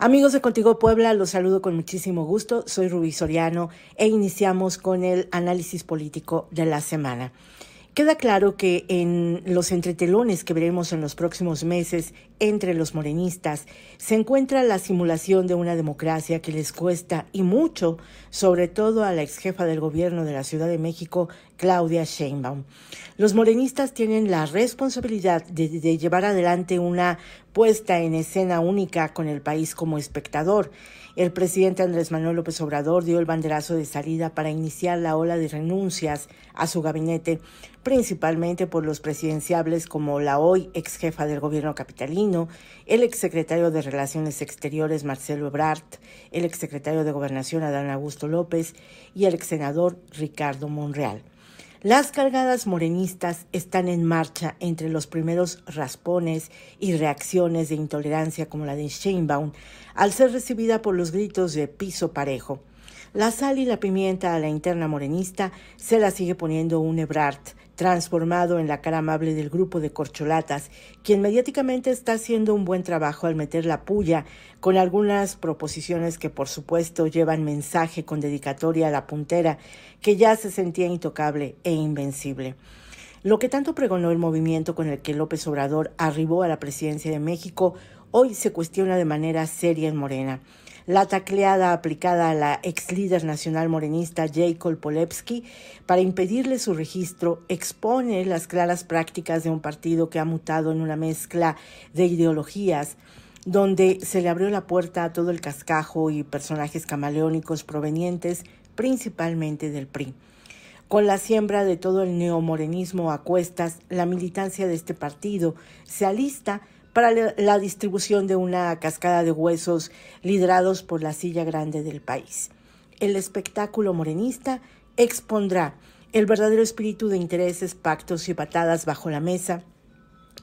Amigos de Contigo Puebla, los saludo con muchísimo gusto. Soy Rubí Soriano e iniciamos con el análisis político de la semana. Queda claro que en los entretelones que veremos en los próximos meses entre los morenistas se encuentra la simulación de una democracia que les cuesta y mucho, sobre todo a la ex jefa del gobierno de la Ciudad de México, Claudia Sheinbaum. Los morenistas tienen la responsabilidad de, de llevar adelante una puesta en escena única con el país como espectador. El presidente Andrés Manuel López Obrador dio el banderazo de salida para iniciar la ola de renuncias a su gabinete, principalmente por los presidenciables como la hoy ex jefa del gobierno capitalino, el exsecretario de Relaciones Exteriores Marcelo Ebrard, el exsecretario de Gobernación Adán Augusto López y el ex senador Ricardo Monreal. Las cargadas morenistas están en marcha entre los primeros raspones y reacciones de intolerancia como la de Sheinbaum al ser recibida por los gritos de piso parejo. La sal y la pimienta a la interna morenista se la sigue poniendo un Ebrard, transformado en la cara amable del grupo de corcholatas, quien mediáticamente está haciendo un buen trabajo al meter la puya con algunas proposiciones que por supuesto llevan mensaje con dedicatoria a la puntera, que ya se sentía intocable e invencible. Lo que tanto pregonó el movimiento con el que López Obrador arribó a la presidencia de México, hoy se cuestiona de manera seria en Morena. La tacleada aplicada a la ex líder nacional morenista Jacob Polewski para impedirle su registro expone las claras prácticas de un partido que ha mutado en una mezcla de ideologías donde se le abrió la puerta a todo el cascajo y personajes camaleónicos provenientes principalmente del PRI. Con la siembra de todo el neomorenismo a cuestas, la militancia de este partido se alista para la distribución de una cascada de huesos liderados por la silla grande del país. El espectáculo morenista expondrá el verdadero espíritu de intereses, pactos y patadas bajo la mesa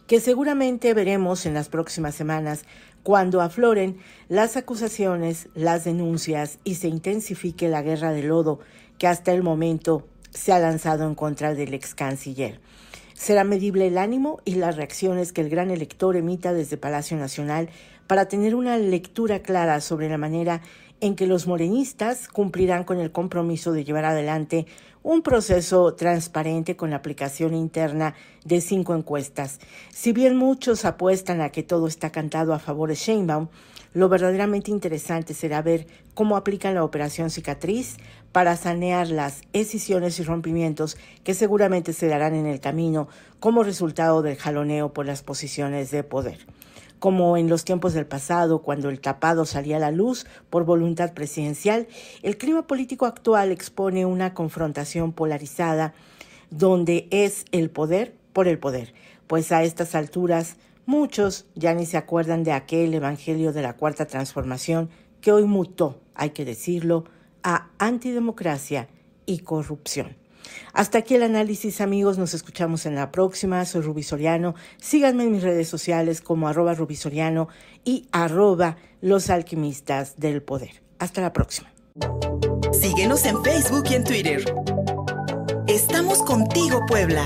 que seguramente veremos en las próximas semanas cuando afloren las acusaciones, las denuncias y se intensifique la guerra de lodo que hasta el momento se ha lanzado en contra del ex canciller. Será medible el ánimo y las reacciones que el gran elector emita desde Palacio Nacional para tener una lectura clara sobre la manera en que los morenistas cumplirán con el compromiso de llevar adelante un proceso transparente con la aplicación interna de cinco encuestas. Si bien muchos apuestan a que todo está cantado a favor de Sheinbaum, lo verdaderamente interesante será ver cómo aplican la operación cicatriz para sanear las escisiones y rompimientos que seguramente se darán en el camino como resultado del jaloneo por las posiciones de poder. Como en los tiempos del pasado, cuando el tapado salía a la luz por voluntad presidencial, el clima político actual expone una confrontación polarizada donde es el poder por el poder, pues a estas alturas Muchos ya ni se acuerdan de aquel Evangelio de la Cuarta Transformación que hoy mutó, hay que decirlo, a antidemocracia y corrupción. Hasta aquí el análisis, amigos. Nos escuchamos en la próxima. Soy Rubisoriano. Síganme en mis redes sociales como arroba Rubisoriano y arroba los alquimistas del poder. Hasta la próxima. Síguenos en Facebook y en Twitter. Estamos contigo, Puebla.